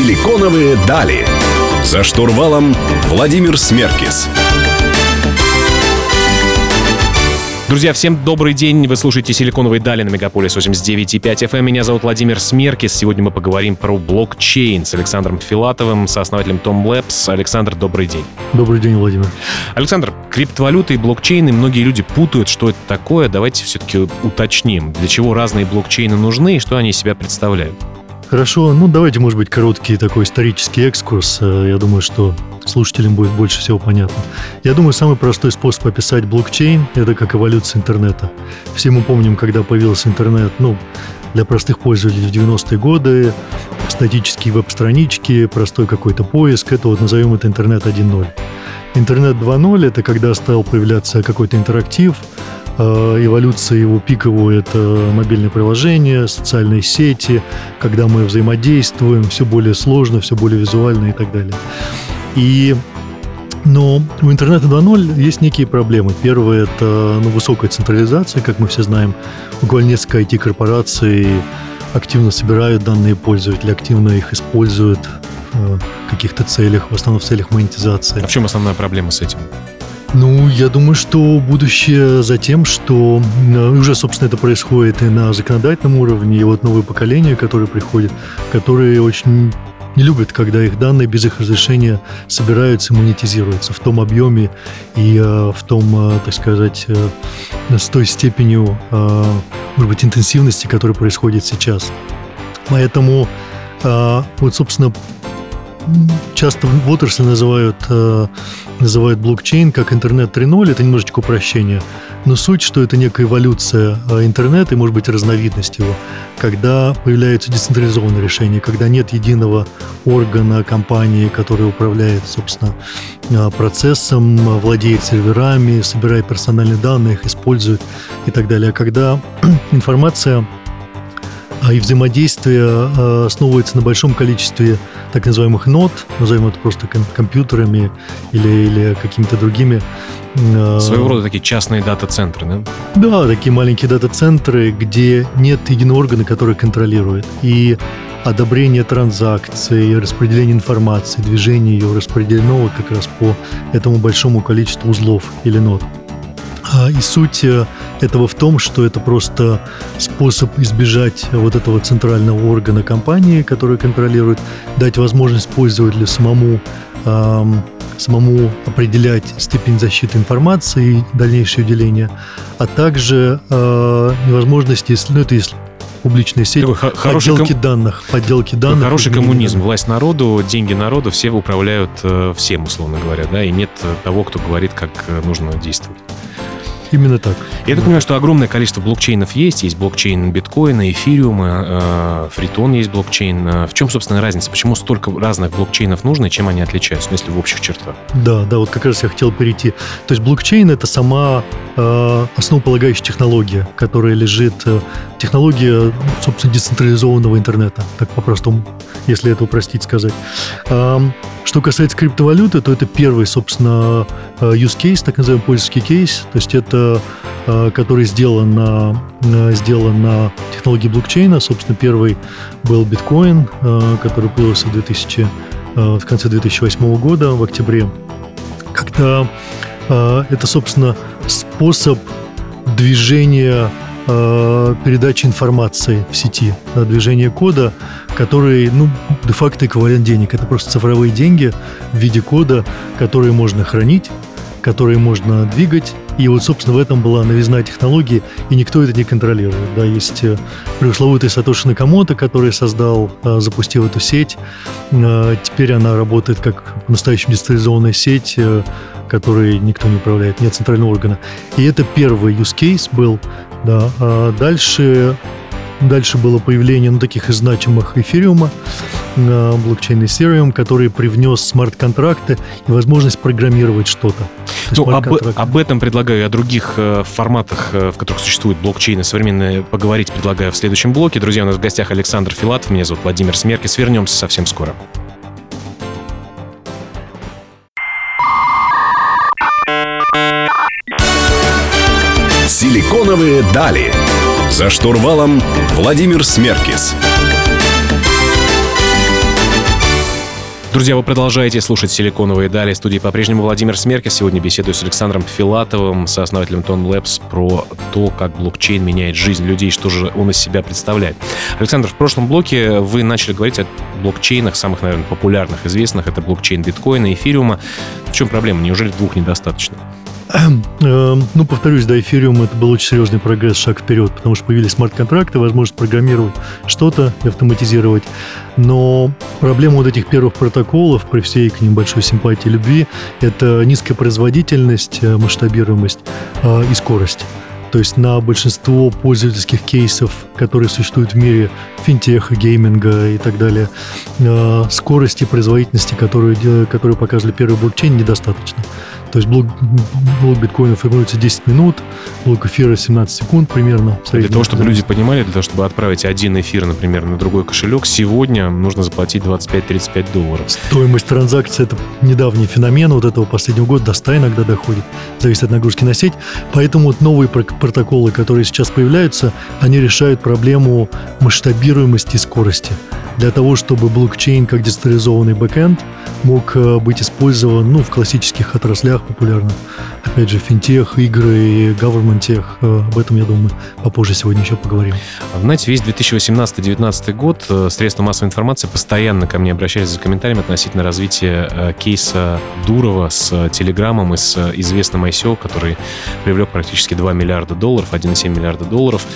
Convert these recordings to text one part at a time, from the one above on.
Силиконовые дали. За штурвалом Владимир Смеркис. Друзья, всем добрый день. Вы слушаете «Силиконовые дали» на Мегаполис 89.5 FM. Меня зовут Владимир Смеркис. Сегодня мы поговорим про блокчейн с Александром Филатовым, сооснователем Tom Labs. Александр, добрый день. Добрый день, Владимир. Александр, криптовалюты и блокчейны, многие люди путают, что это такое. Давайте все-таки уточним, для чего разные блокчейны нужны и что они из себя представляют. Хорошо, ну давайте, может быть, короткий такой исторический экскурс. Э, я думаю, что слушателям будет больше всего понятно. Я думаю, самый простой способ описать блокчейн – это как эволюция интернета. Все мы помним, когда появился интернет, ну, для простых пользователей в 90-е годы, статические веб-странички, простой какой-то поиск, это вот назовем это интернет 1.0. Интернет 2.0 – это когда стал появляться какой-то интерактив, эволюция его пиковую – это мобильное приложение, социальные сети, когда мы взаимодействуем, все более сложно, все более визуально и так далее. И но у интернета 2.0 есть некие проблемы. Первое – это ну, высокая централизация, как мы все знаем. Буквально несколько IT-корпораций активно собирают данные пользователей, активно их используют э, в каких-то целях, в основном в целях монетизации. А в чем основная проблема с этим? Ну, я думаю, что будущее за тем, что э, уже, собственно, это происходит и на законодательном уровне, и вот новое поколение, которое приходит, которые очень не любят, когда их данные без их разрешения собираются и монетизируются в том объеме и э, в том, э, так сказать, э, с той степенью, э, может быть, интенсивности, которая происходит сейчас. Поэтому э, вот, собственно, часто в отрасли называют, э, называют блокчейн как интернет 3.0, это немножечко упрощение. Но суть, что это некая эволюция э, интернета и, может быть, разновидность его, когда появляются децентрализованные решения, когда нет единого органа компании, который управляет, собственно, э, процессом, владеет серверами, собирает персональные данные, их использует и так далее. А когда информация и взаимодействие основывается на большом количестве так называемых нод, назовем это просто компьютерами или, или какими-то другими. Э, Своего рода такие частные дата-центры, да? Да, такие маленькие дата-центры, где нет единого органа, который контролирует. И одобрение транзакций, распределение информации, движение ее распределено вот как раз по этому большому количеству узлов или нод. А, и суть э, этого в том, что это просто способ избежать вот этого центрального органа компании, который контролирует, дать возможность пользователю самому эм, самому определять степень защиты информации и дальнейшее деление, а также э, невозможность, если, ну, это если публичная сеть, Такой подделки ком... данных, подделки данных. Хороший коммунизм, власть народу, деньги народу, все управляют э, всем, условно говоря, да, и нет того, кто говорит, как э, нужно действовать. Именно так. Я так понимаю, что огромное количество блокчейнов есть. Есть блокчейн биткоина, эфириума, э, фритон есть блокчейн. Э, в чем, собственно, разница? Почему столько разных блокчейнов нужно и чем они отличаются, ну, если в общих чертах? Да, да, вот как раз я хотел перейти. То есть блокчейн — это сама э, основополагающая технология, которая лежит... Э, технология, собственно, децентрализованного интернета, так по-простому, если это упростить сказать. Э, что касается криптовалюты, то это первый, собственно, э, use case, так называемый пользовательский кейс. То есть это э, который сделан на, сделан на технологии блокчейна. Собственно, первый был биткоин, э, который появился в, 2000, в конце 2008 года, в октябре. Когда это, собственно, способ движения передачи информации в сети, движение кода который, ну, де-факто эквивалент денег. Это просто цифровые деньги в виде кода, которые можно хранить, которые можно двигать. И вот, собственно, в этом была новизна технологии, и никто это не контролирует. Да, есть э, пресловутый Сатоши Накамото, который создал, э, запустил эту сеть. Э, теперь она работает как настоящая децентрализованная сеть, которой никто не управляет, нет центрального органа. И это первый use case был. Да. А дальше Дальше было появление ну, таких и значимых эфириума, э, блокчейн Ethereum, который привнес смарт-контракты и возможность программировать что-то. Ну, об, об этом предлагаю, о других э, форматах, э, в которых существуют блокчейны современные, поговорить предлагаю в следующем блоке. Друзья, у нас в гостях Александр Филатов, меня зовут Владимир Смеркис. Вернемся совсем скоро. Силиконовые дали. За штурвалом Владимир Смеркис. Друзья, вы продолжаете слушать «Силиконовые дали». В студии по-прежнему Владимир Смеркис. Сегодня беседую с Александром Филатовым, сооснователем Tone Labs, про то, как блокчейн меняет жизнь людей, что же он из себя представляет. Александр, в прошлом блоке вы начали говорить о блокчейнах, самых, наверное, популярных, известных. Это блокчейн биткоина, эфириума. В чем проблема? Неужели двух недостаточно? Эм, ну, повторюсь, да, эфириум это был очень серьезный прогресс, шаг вперед, потому что появились смарт-контракты, возможность программировать что-то и автоматизировать. Но проблема вот этих первых протоколов, при всей к ним большой симпатии любви, это низкая производительность, э, масштабируемость э, и скорость. То есть на большинство пользовательских кейсов, которые существуют в мире финтеха, гейминга и так далее, э, скорости производительности, которые, которые показывали первый блокчейн, недостаточно. То есть блок, блок биткоина формируется 10 минут, блок эфира 17 секунд примерно. Для того, чтобы люди понимали, для того, чтобы отправить один эфир, например, на другой кошелек, сегодня нужно заплатить 25-35 долларов. Стоимость транзакции – это недавний феномен вот этого последнего года, до 100 иногда доходит, зависит от нагрузки на сеть. Поэтому вот новые протоколы, которые сейчас появляются, они решают проблему масштабируемости и скорости для того, чтобы блокчейн как децентрализованный бэкэнд мог э, быть использован ну, в классических отраслях популярных. Опять же, финтех, игры, government тех. Э, об этом, я думаю, попозже сегодня еще поговорим. Знаете, весь 2018-2019 год э, средства массовой информации постоянно ко мне обращались за комментариями относительно развития кейса Дурова с Телеграмом и с известным ICO, который привлек практически 2 миллиарда долларов, 1,7 миллиарда долларов.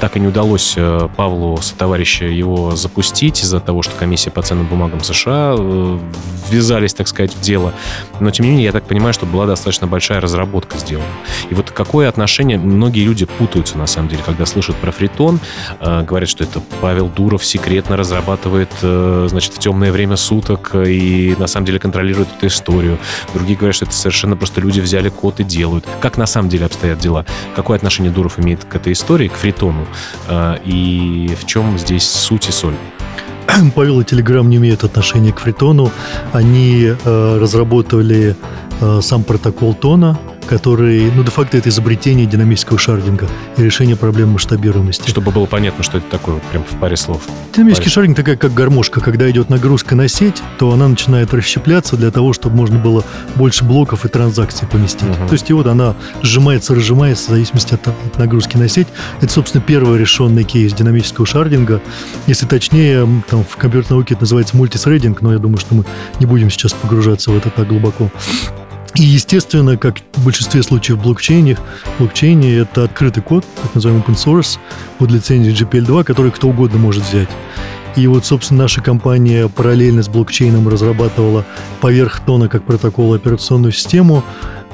Так и не удалось Павлу со товарища его запустить из-за того, что комиссия по ценным бумагам США ввязались, так сказать, в дело. Но, тем не менее, я так понимаю, что была достаточно большая разработка сделана. И вот какое отношение... Многие люди путаются, на самом деле, когда слышат про фритон, э, говорят, что это Павел Дуров секретно разрабатывает, э, значит, в темное время суток и, на самом деле, контролирует эту историю. Другие говорят, что это совершенно просто люди взяли код и делают. Как на самом деле обстоят дела? Какое отношение Дуров имеет к этой истории, к фритону? Э, и в чем здесь суть и соль? Павел и Телеграм не имеют отношения к фритону. Они э, разработали сам протокол тона, который, ну, де-факто это изобретение динамического шардинга и решение проблем масштабируемости. Чтобы было понятно, что это такое, прям в паре слов. Динамический паре. шардинг такая, как гармошка. Когда идет нагрузка на сеть, то она начинает расщепляться для того, чтобы можно было больше блоков и транзакций поместить. Угу. То есть и вот она сжимается, разжимается в зависимости от, от нагрузки на сеть. Это, собственно, первый решенный кейс динамического шардинга. Если точнее, там в компьютерной науке это называется мультисрейдинг, но я думаю, что мы не будем сейчас погружаться в это так глубоко. И, естественно, как в большинстве случаев в блокчейне, блокчейне это открытый код, так называемый open source, под лицензией GPL2, который кто угодно может взять. И вот, собственно, наша компания параллельно с блокчейном разрабатывала поверх тона как протокол операционную систему.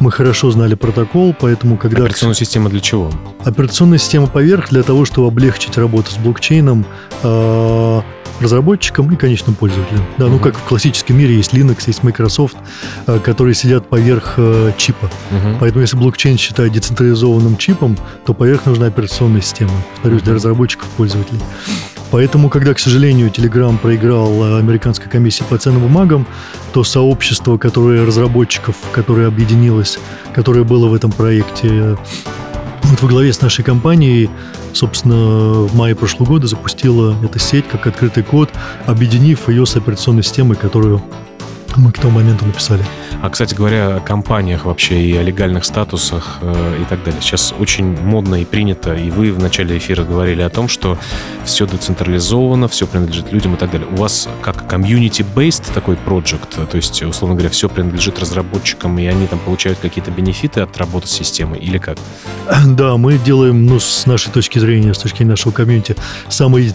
Мы хорошо знали протокол, поэтому когда... Операционная система для чего? Операционная система поверх для того, чтобы облегчить работу с блокчейном, а, разработчикам и конечным пользователям. Да, ну как в классическом мире есть Linux, есть Microsoft, э, которые сидят поверх э, чипа. uh Поэтому если блокчейн считать децентрализованным чипом, то поверх нужна операционная система. Повторюсь, для разработчиков и пользователей. Поэтому, когда, к сожалению, Telegram проиграл э, американской комиссии по ценным бумагам, то сообщество, которое разработчиков, которое объединилось, которое было в этом проекте, вот во главе с нашей компанией собственно, в мае прошлого года запустила эта сеть как открытый код, объединив ее с операционной системой, которую мы к тому моменту написали. А, кстати говоря, о компаниях вообще и о легальных статусах э, и так далее. Сейчас очень модно и принято, и вы в начале эфира говорили о том, что все децентрализовано, все принадлежит людям и так далее. У вас как community-based такой проект, то есть, условно говоря, все принадлежит разработчикам, и они там получают какие-то бенефиты от работы с системой, или как? Да, мы делаем, ну, с нашей точки зрения, с точки зрения нашего комьюнити, самый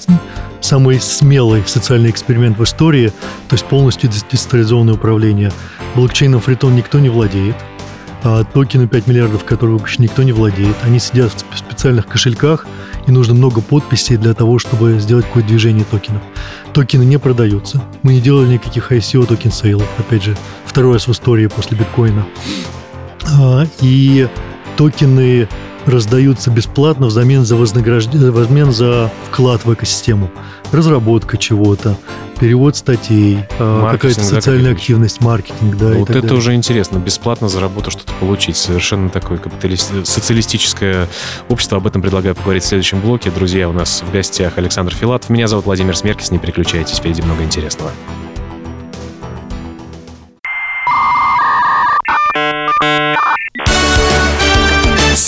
самый смелый социальный эксперимент в истории, то есть полностью децентрализованное управление. Блокчейном Фритон никто не владеет, а токены 5 миллиардов, которые выпущены, никто не владеет. Они сидят в специальных кошельках, и нужно много подписей для того, чтобы сделать какое-то движение токенов. Токены не продаются. Мы не делали никаких ICO token sale ов, опять же, второй раз в истории после биткоина. А, и токены раздаются бесплатно взамен за вознаграждение, взамен за вклад в экосистему. Разработка чего-то, перевод статей, а, какая-то социальная да, активность, маркетинг, да. Вот это далее. уже интересно, бесплатно за работу что-то получить. Совершенно такое социалистическое общество. Об этом предлагаю поговорить в следующем блоке. Друзья, у нас в гостях Александр Филатов. Меня зовут Владимир Смеркис. Не переключайтесь, впереди много интересного.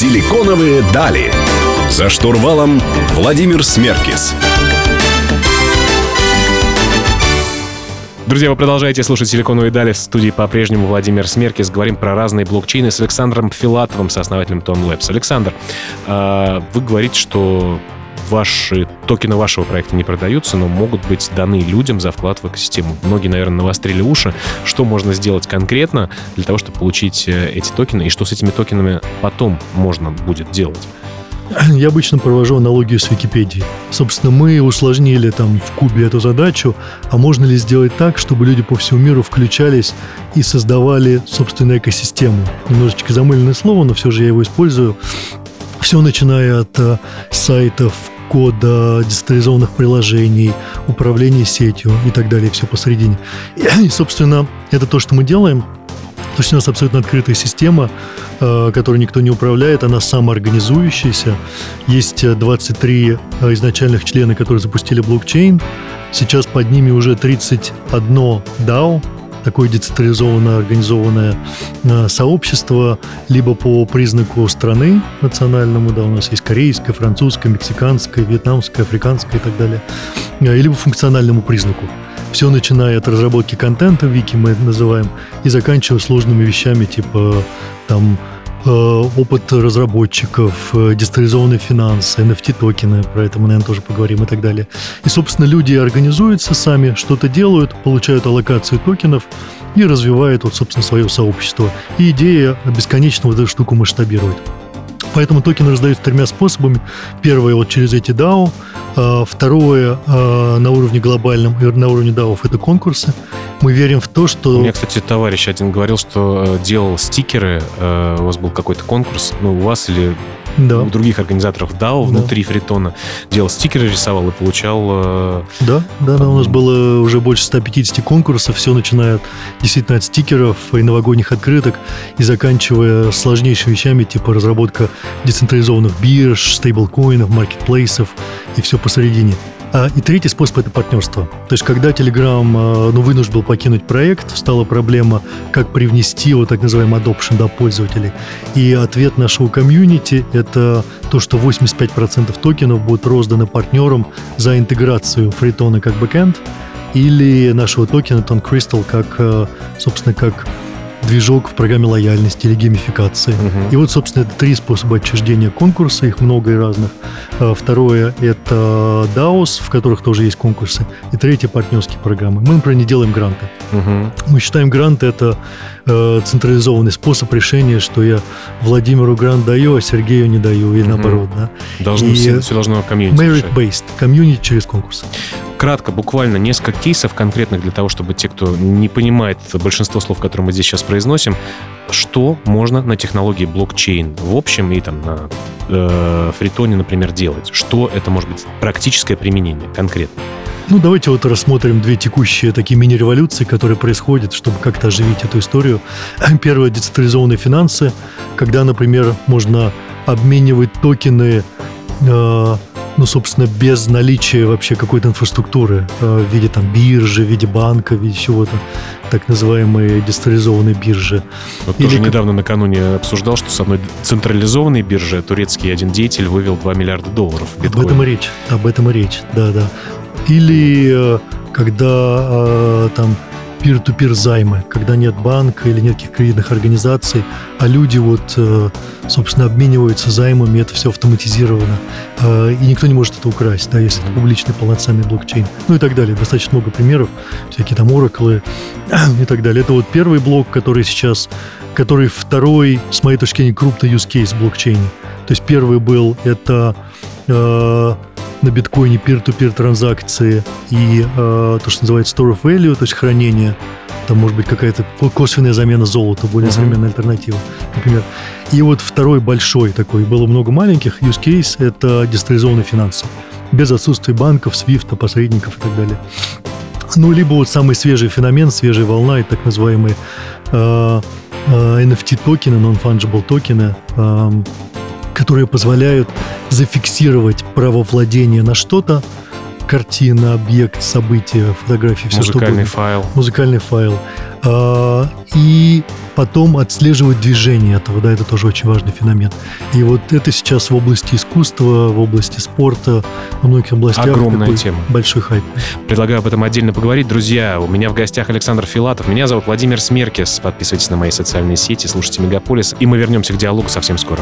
Силиконовые дали. За штурвалом Владимир Смеркис. Друзья, вы продолжаете слушать «Силиконовые дали» в студии по-прежнему Владимир Смеркис. Говорим про разные блокчейны с Александром Филатовым, сооснователем Tom Labs. Александр, а, вы говорите, что ваши токены вашего проекта не продаются, но могут быть даны людям за вклад в экосистему. Многие, наверное, навострили уши. Что можно сделать конкретно для того, чтобы получить э, эти токены, и что с этими токенами потом можно будет делать? Я обычно провожу аналогию с Википедией. Собственно, мы усложнили там в кубе эту задачу, а можно ли сделать так, чтобы люди по всему миру включались и создавали собственную экосистему? Немножечко замыленное слово, но все же я его использую. Все начиная от э, сайтов, кода, децентрализованных приложений, управления сетью и так далее, все посередине. И, собственно, это то, что мы делаем – то есть у нас абсолютно открытая система, э, которую никто не управляет, она самоорганизующаяся. Есть 23 э, изначальных члена, которые запустили блокчейн. Сейчас под ними уже 31 DAO, такое децентрализованное организованное э, сообщество, либо по признаку страны национальному, да, у нас есть корейское, французское, мексиканское, вьетнамское, африканское и так далее, либо функциональному признаку. Все начиная от разработки контента, вики мы называем, и заканчивая сложными вещами типа там э, опыт разработчиков, э, децентрализованные финансы, NFT-токены, про это мы, наверное, тоже поговорим и так далее. И, собственно, люди организуются сами, что-то делают, получают аллокацию токенов и развивают, вот, собственно, свое сообщество. И идея бесконечно вот эту штуку масштабировать. Поэтому токены раздаются тремя способами. Первое вот через эти DAO, а, второе а, на уровне глобальном и на уровне DAO это конкурсы. Мы верим в то, что... У меня, кстати, товарищ один говорил, что э, делал стикеры, э, у вас был какой-то конкурс, ну, у вас или да. у других организаторов DAO да. внутри Фритона делал стикеры, рисовал и получал... Э, да, да, да, у нас было уже больше 150 конкурсов, все начиная действительно от стикеров и новогодних открыток и заканчивая сложнейшими вещами, типа разработка децентрализованных бирж, стейблкоинов, маркетплейсов и все посередине. А, и третий способ – это партнерство. То есть, когда Telegram а, ну, вынужден был покинуть проект, стала проблема, как привнести его так называемый adoption до пользователей. И ответ нашего комьюнити – это то, что 85% токенов будут розданы партнерам за интеграцию фритона как бэкэнд или нашего токена Ton Crystal как, а, собственно, как движок в программе лояльности или геймификации. Угу. И вот, собственно, это три способа отчуждения конкурса, их много и разных. А, второе – это DAOs, в которых тоже есть конкурсы. И третье – партнерские программы. Мы, например, не делаем гранты. Угу. Мы считаем гранты – это э, централизованный способ решения, что я Владимиру грант даю, а Сергею не даю, и наоборот. Да? Должно, и все, все должно комьюнити Merit-based, комьюнити через конкурсы кратко, буквально несколько кейсов конкретных для того, чтобы те, кто не понимает большинство слов, которые мы здесь сейчас произносим, что можно на технологии блокчейн в общем и там на э, фритоне, например, делать? Что это может быть практическое применение конкретно? Ну, давайте вот рассмотрим две текущие такие мини-революции, которые происходят, чтобы как-то оживить эту историю. Первое – децентрализованные финансы, когда, например, можно обменивать токены э, ну, собственно, без наличия вообще какой-то инфраструктуры э, в виде там биржи, в виде банка, в виде чего-то, так называемые децентрализованные биржи. Вот Или тоже недавно накануне обсуждал, что с одной централизованной биржи турецкий один деятель вывел 2 миллиарда долларов в биткоин. Об этом и речь, об этом и речь, да-да. Или э, когда э, там пир-ту-пир займы, когда нет банка или нет каких кредитных организаций, а люди вот, э, собственно, обмениваются займами, это все автоматизировано, и никто не может это украсть, да, если это публичный полноценный блокчейн, ну и так далее. Достаточно много примеров, всякие там ораклы и так далее. Это вот первый блок, который сейчас, который второй, с моей точки зрения, крупный use case в блокчейне. То есть первый был, это на биткоине peer-to-peer транзакции и э, то, что называется store of value, то есть хранение, там может быть какая-то косвенная замена золота, более uh-huh. современная альтернатива, например. И вот второй большой такой, было много маленьких, use case – это децентрализованные финансы. Без отсутствия банков, свифта, посредников и так далее. Ну, либо вот самый свежий феномен, свежая волна, и так называемые э, э, NFT-токены, non-fungible токены, э, которые позволяют зафиксировать право владения на что-то картина, объект, событие, фотографии, все Музыкальный что файл. Музыкальный файл. А, и потом отслеживать движение этого, да, это тоже очень важный феномен. И вот это сейчас в области искусства, в области спорта, во многих областях Огромная тема. большой хайп. Предлагаю об этом отдельно поговорить. Друзья, у меня в гостях Александр Филатов. Меня зовут Владимир Смеркис. Подписывайтесь на мои социальные сети, слушайте Мегаполис. И мы вернемся к диалогу совсем скоро.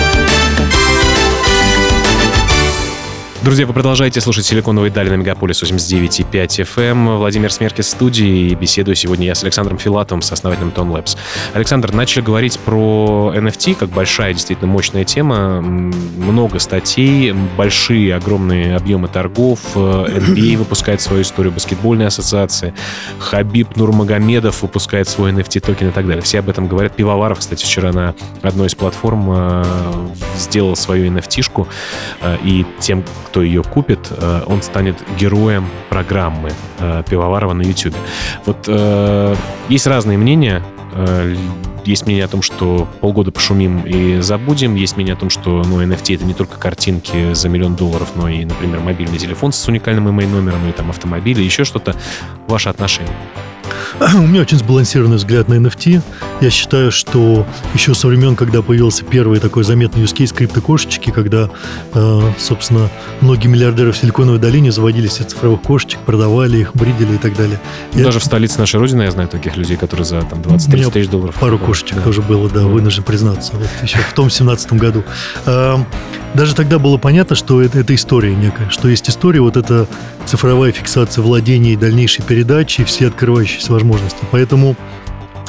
Друзья, вы продолжаете слушать «Силиконовые дали» на Мегаполис 89.5 FM. Владимир Смеркис в студии. И беседую сегодня я с Александром Филатовым, сооснователем Tone Labs. Александр, начали говорить про NFT, как большая, действительно мощная тема. Много статей, большие, огромные объемы торгов. Э, NBA выпускает свою историю, баскетбольная ассоциация. Хабиб Нурмагомедов выпускает свой NFT-токен и так далее. Все об этом говорят. Пивоваров, кстати, вчера на одной из платформ э, сделал свою NFT-шку. Э, И тем, кто ее купит, э, он станет героем программы э, Пивоварова на YouTube. Вот э, есть разные мнения. Есть мнение о том, что полгода пошумим и забудем. Есть мнение о том, что ну, NFT это не только картинки за миллион долларов, но и, например, мобильный телефон с уникальным email номером и там автомобиль, и еще что-то. Ваше отношение? У меня очень сбалансированный взгляд на NFT. Я считаю, что еще со времен, когда появился первый такой заметный use case криптокошечки, когда, э, собственно, многие миллиардеры в Силиконовой долине заводили себе цифровых кошечек, продавали их, бридили и так далее. Я- Даже в столице нашей Родины я знаю таких людей, которые за там, У меня 20-30 тысяч долларов. Пару покупают. кошечек Да. тоже было, да, вынужден признаться. Вот еще в том 17 году. А, Даже тогда было понятно, что это, это история некая, что есть история, вот это цифровая фиксация владения и дальнейшей передачи, и все открывающиеся возможности. Поэтому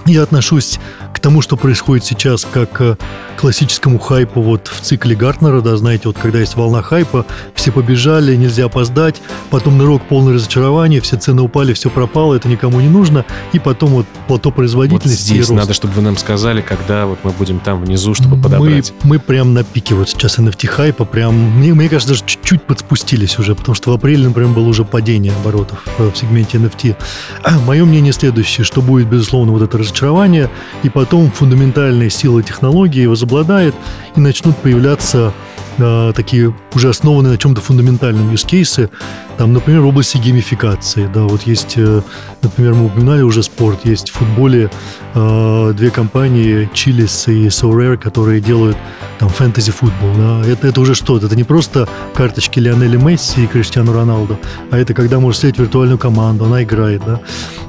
я отношусь к тому, что происходит сейчас, как к классическому хайпу вот в цикле Гартнера, да, знаете, вот когда есть волна хайпа, все побежали, нельзя опоздать, потом нырок полное разочарование, все цены упали, все пропало, это никому не нужно, и потом вот плато Вот производительности и здесь рост. надо, чтобы вы нам сказали, когда вот мы будем там внизу, чтобы мы, подобрать. мы прям на пике вот сейчас NFT хайпа, прям, мне, мне кажется, даже чуть-чуть подспустились уже, потому что в апреле, например, было уже падение оборотов э, в сегменте NFT. Мое мнение следующее, что будет, безусловно, вот это разочарование, и потом фундаментальная сила технологии возобладает, и начнут появляться э, такие уже основанные на чем-то фундаментальном use кейсы, там, например, в области геймификации, да, вот есть, э, например, мы упоминали уже спорт, есть в футболе э, две компании, Chili's и SoRare, которые делают там фэнтези-футбол, да, это, это уже что-то, это не просто карточки Лионеля Месси и Криштиану Роналду, а это когда можешь взять виртуальную команду, она играет, да,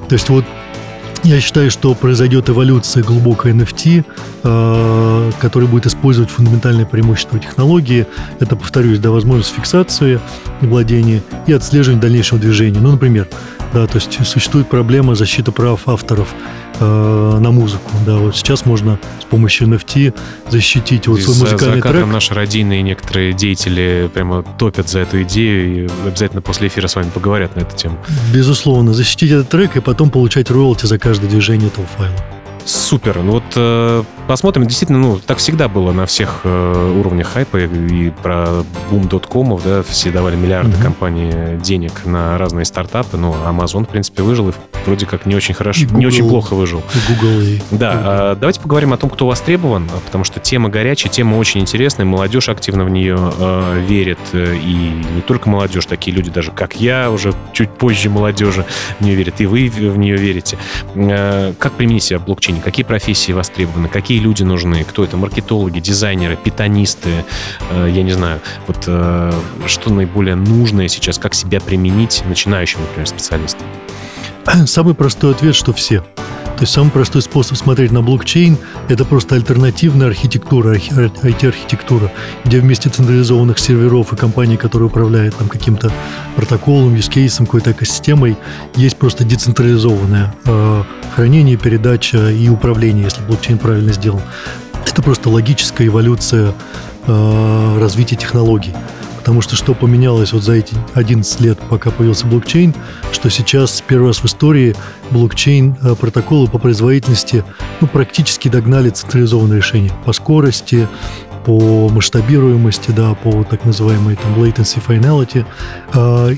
то есть вот я считаю, что произойдет эволюция глубокой NFT, э, который будет использовать фундаментальное преимущество технологии. Это, повторюсь, да, возможность фиксации владения и отслеживания дальнейшего движения. Ну, например, да, то есть существует проблема защиты прав авторов э, на музыку. Да, вот сейчас можно с помощью NFT защитить вот свой музыкальный за трек. наши родийные некоторые деятели прямо топят за эту идею и обязательно после эфира с вами поговорят на эту тему. Безусловно, защитить этот трек и потом получать роялти за каждое движение этого файла. Супер. Ну вот э, посмотрим. Действительно, ну, так всегда было на всех э, уровнях хайпа. И про бум доткомов, да, все давали миллиарды Мгм. компании денег на разные стартапы. Ну, Amazon, в принципе, выжил и вроде как не очень хорошо, И не Google. очень плохо выжил. И Google, и... Да, а, давайте поговорим о том, кто востребован, потому что тема горячая, тема очень интересная, молодежь активно в нее э, верит, э, и не только молодежь, такие люди даже, как я, уже чуть позже молодежи в нее верят, и вы в нее верите. Э, как применить себя в блокчейне? Какие профессии востребованы? Какие люди нужны? Кто это? Маркетологи, дизайнеры, питанисты? Э, я не знаю. Вот э, что наиболее нужное сейчас? Как себя применить начинающим, например, специалистам? Самый простой ответ, что все. То самый простой способ смотреть на блокчейн – это просто альтернативная архитектура, архи- IT-архитектура, где вместе централизованных серверов и компаний, которые управляют там каким-то протоколом, юзкейсом, какой-то экосистемой, есть просто децентрализованное э, хранение, передача и управление, если блокчейн правильно сделан. Это просто логическая эволюция э, развития технологий. Потому что что поменялось вот за эти 11 лет, пока появился блокчейн, что сейчас первый раз в истории блокчейн э, протоколы по производительности ну, практически догнали централизованные решения по скорости, по масштабируемости, да, по так называемой там latency finality.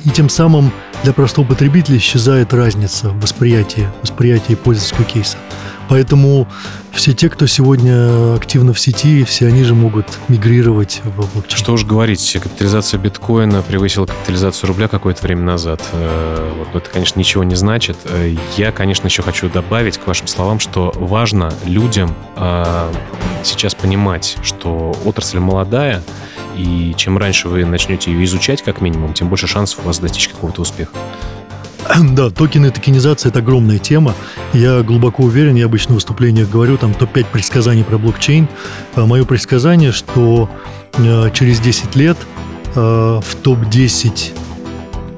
И тем самым для простого потребителя исчезает разница в восприятии, восприятии пользовательского кейса. Поэтому все те, кто сегодня активно в сети, все они же могут мигрировать в блокчейн. Что уж говорить, капитализация биткоина превысила капитализацию рубля какое-то время назад. Э, это, конечно, ничего не значит. Э, я, конечно, еще хочу добавить к вашим словам, что важно людям э, сейчас понимать, что отрасль молодая, и чем раньше вы начнете ее изучать, как минимум, тем больше шансов у вас достичь какого-то успеха. Да, токены токенизация – это огромная тема. Я глубоко уверен, я обычно в выступлениях говорю, там топ-5 предсказаний про блокчейн. А, Мое предсказание, что а, через 10 лет а, в топ-10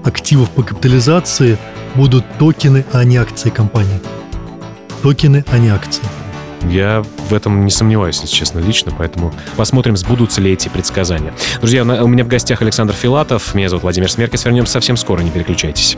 активов по капитализации будут токены, а не акции компании. Токены, а не акции. Я в этом не сомневаюсь, если честно, лично, поэтому посмотрим, сбудутся ли эти предсказания. Друзья, у меня в гостях Александр Филатов, меня зовут Владимир Смеркис, вернемся совсем скоро, не переключайтесь.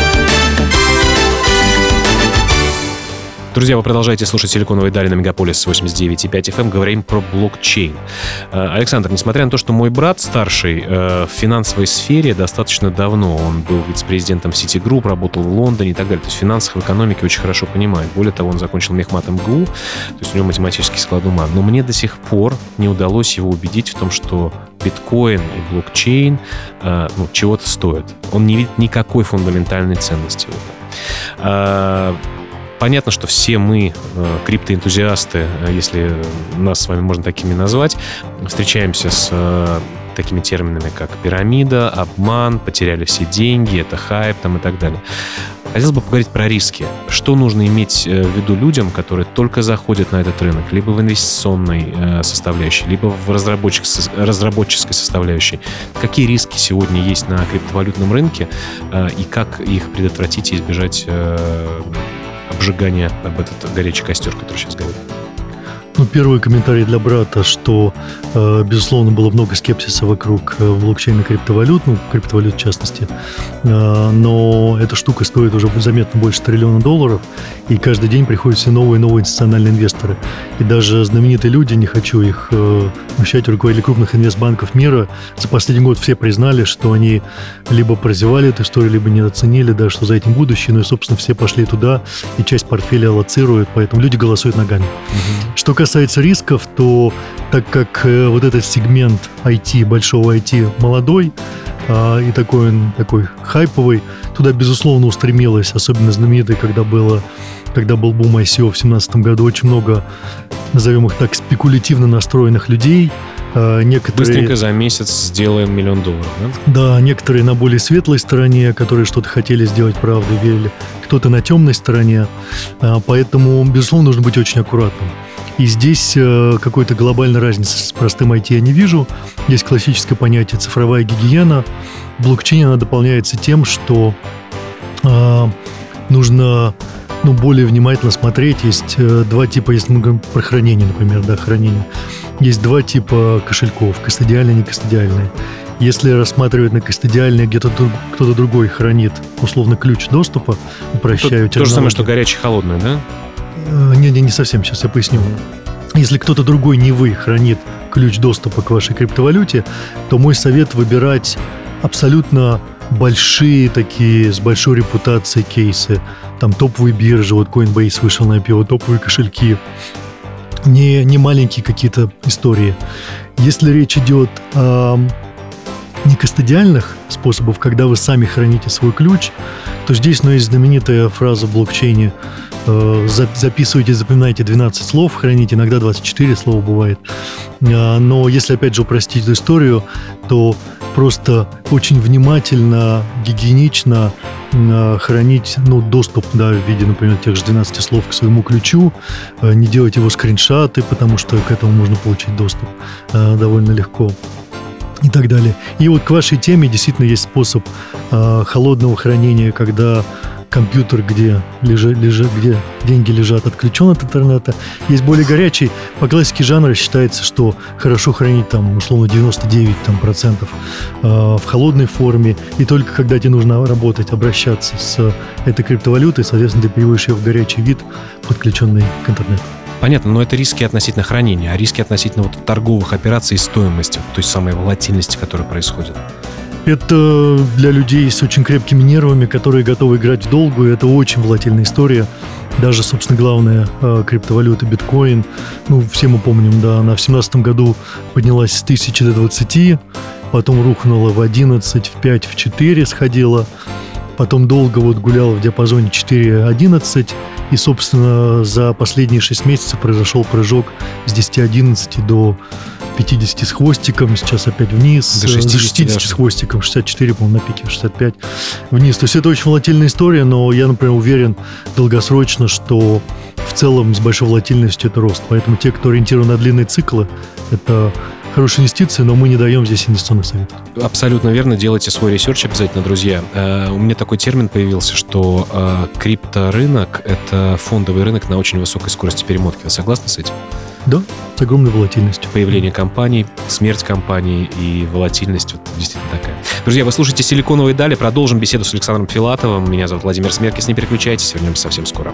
Друзья, вы продолжаете слушать «Силиконовые дали» на Мегаполис 89,5 FM. Говорим про блокчейн. Э, Александр, несмотря на то, что мой брат старший э, в финансовой сфере достаточно давно, он был вице-президентом Citigroup, работал в Лондоне и так далее, то есть финансовой экономике очень хорошо понимает. Более того, он закончил мехмат МГУ, то есть у него математический склад ума. Но мне до сих пор не удалось его убедить в том, что биткоин и блокчейн э, ну, чего-то стоят. Он не видит никакой фундаментальной ценности в этом. Понятно, что все мы, э, криптоэнтузиасты, э, если нас с вами можно такими назвать, встречаемся с э, такими терминами, как пирамида, обман, потеряли все деньги, это хайп там и так далее. Хотелось бы поговорить про риски. Что нужно иметь в виду людям, которые только заходят на этот рынок, либо в инвестиционной составляющей, либо в разработческой составляющей? Какие риски сегодня есть на криптовалютном рынке и как их предотвратить и избежать обжигания об этот горячий костер, который сейчас горит. Ну, первый комментарий для брата, что, э, безусловно, было много скепсиса вокруг э, блокчейна криптовалют, ну, криптовалют в частности, э, но эта штука стоит уже заметно больше триллиона долларов, и каждый день приходят все новые и новые институциональные инвесторы. И даже знаменитые люди, не хочу их смущать, руководители крупных инвестбанков мира, за последний год все признали, что они либо прозевали эту историю, либо не оценили, да, что за этим будущее, ну и, собственно, все пошли туда, и часть портфеля аллоцируют, поэтому люди голосуют ногами. Угу. Что касается рисков, то так как э, вот этот сегмент IT, большого IT молодой, а, и такой он такой хайповый, туда, безусловно, устремилось, особенно знаменитый, когда было когда был бум ICO в 2017 году, очень много, назовем их так, спекулятивно настроенных людей. А, некоторые... Быстренько за месяц сделаем миллион долларов, да? Да, некоторые на более светлой стороне, которые что-то хотели сделать правда, верили. Кто-то на темной стороне. А, поэтому, безусловно, нужно быть очень аккуратным. И здесь э, какой-то глобальной разницы с простым IT я не вижу. Есть классическое понятие цифровая гигиена. В блокчейне она дополняется тем, что э, нужно ну, более внимательно смотреть. Есть э, два типа, если мы говорим про хранение, например, да, хранение. Есть два типа кошельков, кастодиальные и некастодиальные. Если рассматривать на кастодиальные, где-то кто-то другой хранит условно ключ доступа, упрощаю То, то же самое, что горячий холодный, да? Э, не совсем, сейчас я поясню. Если кто-то другой, не вы, хранит ключ доступа к вашей криптовалюте, то мой совет выбирать абсолютно большие такие, с большой репутацией кейсы. Там топовые биржи, вот Coinbase вышел на IPO, топовые кошельки. Не, не маленькие какие-то истории. Если речь идет о некастодиальных способах, когда вы сами храните свой ключ, то здесь ну, есть знаменитая фраза в блокчейне э, записывайте, запоминайте 12 слов, храните, иногда 24 слова бывает. Э, но если, опять же, упростить эту историю, то просто очень внимательно, гигиенично э, хранить ну, доступ да, в виде, например, тех же 12 слов к своему ключу, э, не делать его скриншоты, потому что к этому можно получить доступ э, довольно легко и так далее. И вот к вашей теме действительно есть способ холодного хранения, когда компьютер, где, лежа, лежа, где деньги лежат, отключен от интернета. Есть более горячий. По классике жанра считается, что хорошо хранить там, условно, 99 там, процентов э, в холодной форме. И только когда тебе нужно работать, обращаться с этой криптовалютой, соответственно, ты переводишь ее в горячий вид, подключенный к интернету. Понятно, но это риски относительно хранения, а риски относительно вот торговых операций и стоимости, той самой волатильности, которая происходит. Это для людей с очень крепкими нервами, которые готовы играть в долгую. Это очень волатильная история. Даже, собственно, главная э, криптовалюта биткоин. Ну, все мы помним, да, она в 2017 году поднялась с 1000 до 20, потом рухнула в 11, в 5, в 4 сходила. Потом долго вот гуляла в диапазоне 4.11. И, собственно, за последние 6 месяцев произошел прыжок с 10.11 до 50 с хвостиком, сейчас опять вниз. До 60, за 60 с хвостиком, 64, по-моему, на пике, 65 вниз. То есть это очень волатильная история, но я, например, уверен долгосрочно, что в целом с большой волатильностью это рост. Поэтому те, кто ориентирован на длинные циклы, это хорошие инвестиции, но мы не даем здесь инвестиционных советов. Абсолютно верно. Делайте свой research обязательно, друзья. Э, у меня такой термин появился, что э, крипторынок — это фондовый рынок на очень высокой скорости перемотки. Вы согласны с этим? Да, с огромной волатильностью. Появление компаний, смерть компаний и волатильность вот действительно такая. Друзья, вы слушаете «Силиконовые дали». Продолжим беседу с Александром Филатовым. Меня зовут Владимир Смеркис. Не переключайтесь, вернемся совсем скоро.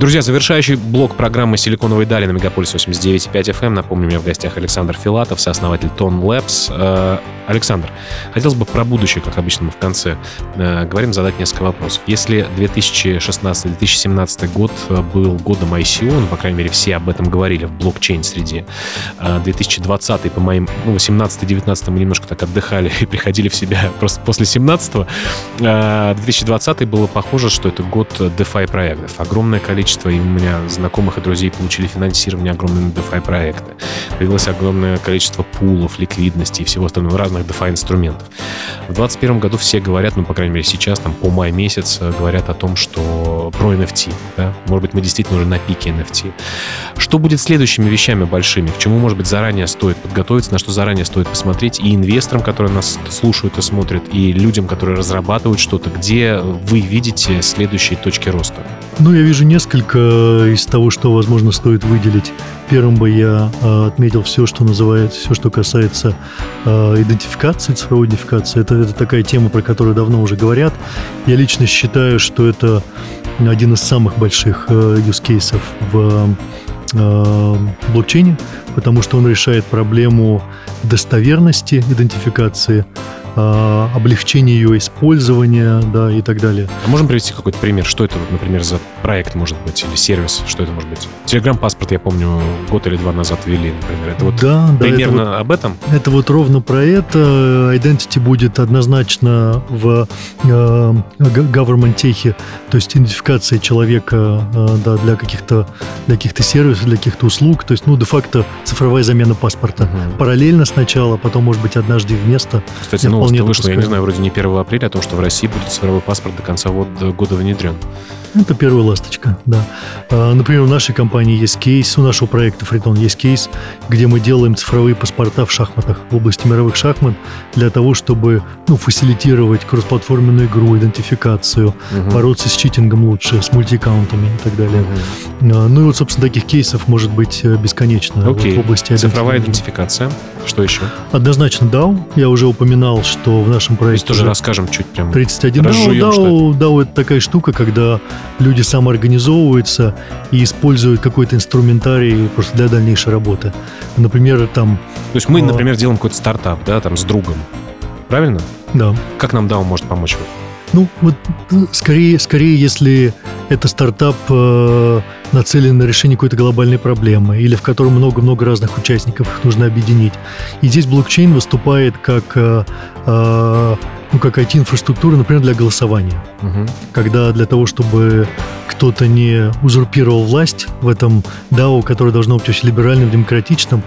Друзья, завершающий блок программы «Силиконовые дали» на Мегаполис 89.5 FM. Напомню, у меня в гостях Александр Филатов, сооснователь Tone Labs. Э, Александр, хотелось бы про будущее, как обычно мы в конце э, говорим, задать несколько вопросов. Если 2016-2017 год э, был годом ICO, ну, по крайней мере, все об этом говорили в блокчейн-среде, 2020, по моим, ну, 18-19 мы немножко так отдыхали и приходили в себя просто после 17-го, 2020 было похоже, что это год DeFi проектов. Огромное количество количество, и у меня знакомых и друзей получили финансирование огромные на DeFi проекты. Появилось огромное количество пулов, ликвидности и всего остального, разных DeFi инструментов. В 2021 году все говорят, ну, по крайней мере, сейчас, там, по май месяц, э, говорят о том, что про NFT, да, может быть, мы действительно уже на пике NFT. Что будет следующими вещами большими? К чему, может быть, заранее стоит подготовиться, на что заранее стоит посмотреть и инвесторам, которые нас слушают и смотрят, и людям, которые разрабатывают что-то, где вы видите следующие точки роста? Ну, я вижу несколько несколько из того, что, возможно, стоит выделить. Первым бы я э, отметил все, что называет, все, что касается э, идентификации, цифровой идентификации. Это, это такая тема, про которую давно уже говорят. Я лично считаю, что это один из самых больших э, use cases в э, блокчейне, потому что он решает проблему достоверности идентификации, э, облегчение ее использования, да, и так далее. А можем привести какой-то пример? Что это, например, за проект может быть или сервис? Что это может быть? Телеграм-паспорт, я помню, год или два назад ввели, например. Это вот да, примерно это вот, об этом? Это вот ровно про это. Identity будет однозначно в э, government техе, то есть идентификация человека э, да, для каких-то для каких-то сервисов, для каких-то услуг. То есть, ну, де-факто цифровая замена паспорта. Угу. Параллельно сначала, потом, может быть, однажды вместо. Кстати, новость вышла, я не знаю, вроде не 1 апреля, о том, что в России будет цифровой паспорт до конца года внедрен. Это первая ласточка, да. А, например, у нашей компании есть кейс, у нашего проекта Фритон есть кейс, где мы делаем цифровые паспорта в шахматах, в области мировых шахмат, для того, чтобы ну, фасилитировать кроссплатформенную игру, идентификацию, угу. бороться с читингом лучше, с мультикаунтами и так далее. Угу. Ну и вот, собственно, таких кейсов может быть э, бесконечно Окей. вот в области Цифровая идентификация. Что еще? Однозначно DAO. Я уже упоминал, что в нашем проекте... То тоже расскажем чуть прям. 31 DAO. DAO, DAO это такая штука, когда люди самоорганизовываются и используют какой-то инструментарий просто для дальнейшей работы. Например, там... То есть мы, а... например, делаем какой-то стартап, да, там с другом. Правильно? Да. Как нам DAO может помочь? Ну, вот скорее, скорее, если это стартап э, нацелен на решение какой-то глобальной проблемы или в котором много-много разных участников, их нужно объединить. И здесь блокчейн выступает как, э, э, ну, как IT-инфраструктура, например, для голосования. Угу. Когда для того, чтобы кто-то не узурпировал власть в этом DAO, которое должно быть очень либеральным, демократичным,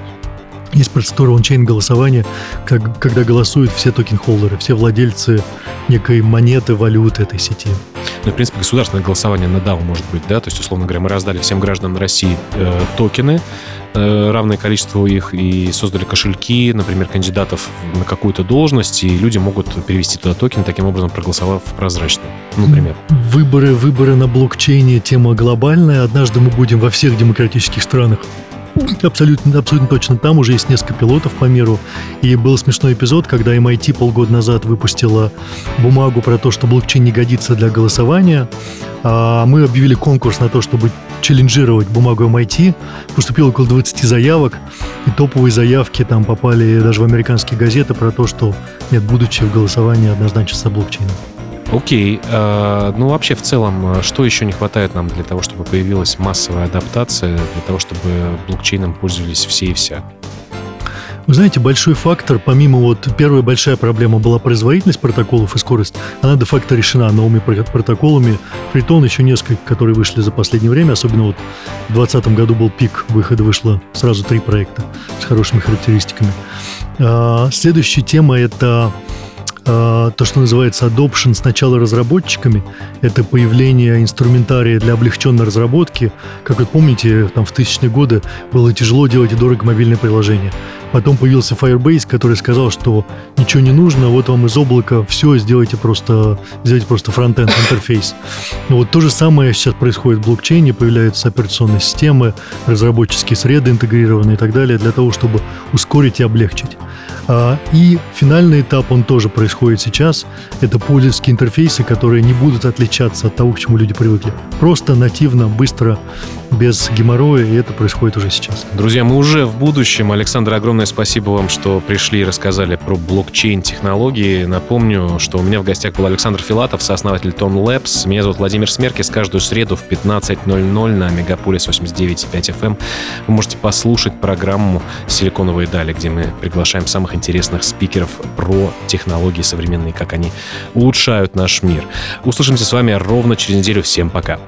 есть процедура on-chain голосования, как, когда голосуют все token holder ы, все владельцы некой монеты, валюты этой сети. Ну, в принципе, государственное голосование на DAO может быть, да? То есть, условно говоря, мы раздали всем гражданам России э, токены, э, равное количество их, и создали кошельки, например, кандидатов на какую-то должность, и люди могут перевести туда токен, таким образом проголосовав прозрачно, например. Выборы, выборы на блокчейне тема глобальная. Однажды мы будем во всех демократических странах Абсолютно, абсолютно точно. Там уже есть несколько пилотов по миру. И был смешной эпизод, когда MIT полгода назад выпустила бумагу про то, что блокчейн не годится для голосования. А мы объявили конкурс на то, чтобы челленджировать бумагу MIT. Поступило около 20 заявок. И топовые заявки там попали даже в американские газеты про то, что нет будущего в голосовании однозначно за блокчейном. Окей. Э, ну, вообще, в целом, э, что еще не хватает нам для того, чтобы появилась массовая адаптация, для того, чтобы блокчейном пользовались все и вся? Вы знаете, большой фактор, помимо вот первая большая проблема была производительность протоколов и скорость, она де-факто решена новыми протоколами. Фритон еще несколько, которые вышли за последнее время, особенно вот в 2020 году был пик выхода, вышло сразу три проекта с хорошими характеристиками. А, следующая тема – это то, что называется adoption сначала разработчиками, это появление инструментария для облегченной разработки. Как вы помните, там в тысячные годы было тяжело делать и дорого мобильное приложение. Потом появился Firebase, который сказал, что ничего не нужно, вот вам из облака все, сделайте просто, сделайте просто фронтенд, интерфейс. Вот то же самое сейчас происходит в блокчейне, появляются операционные системы, разработческие среды интегрированные и так далее, для того, чтобы ускорить и облегчить. А, и финальный этап, он тоже происходит сейчас. Это пользовательские интерфейсы, которые не будут отличаться от того, к чему люди привыкли. Просто нативно, быстро, без геморроя, и это происходит уже сейчас. Друзья, мы уже в будущем. Александр, огромное спасибо вам, что пришли и рассказали про блокчейн-технологии. Напомню, что у меня в гостях был Александр Филатов, сооснователь Tom Labs. Меня зовут Владимир Смеркис. Каждую среду в 15.00 на Мегаполис 89.5 FM эм вы можете послушать программу «Силиконовые дали», где мы приглашаем самых интересных спикеров про технологии современные, как они улучшают наш мир. Услышимся с вами ровно через неделю. Всем пока.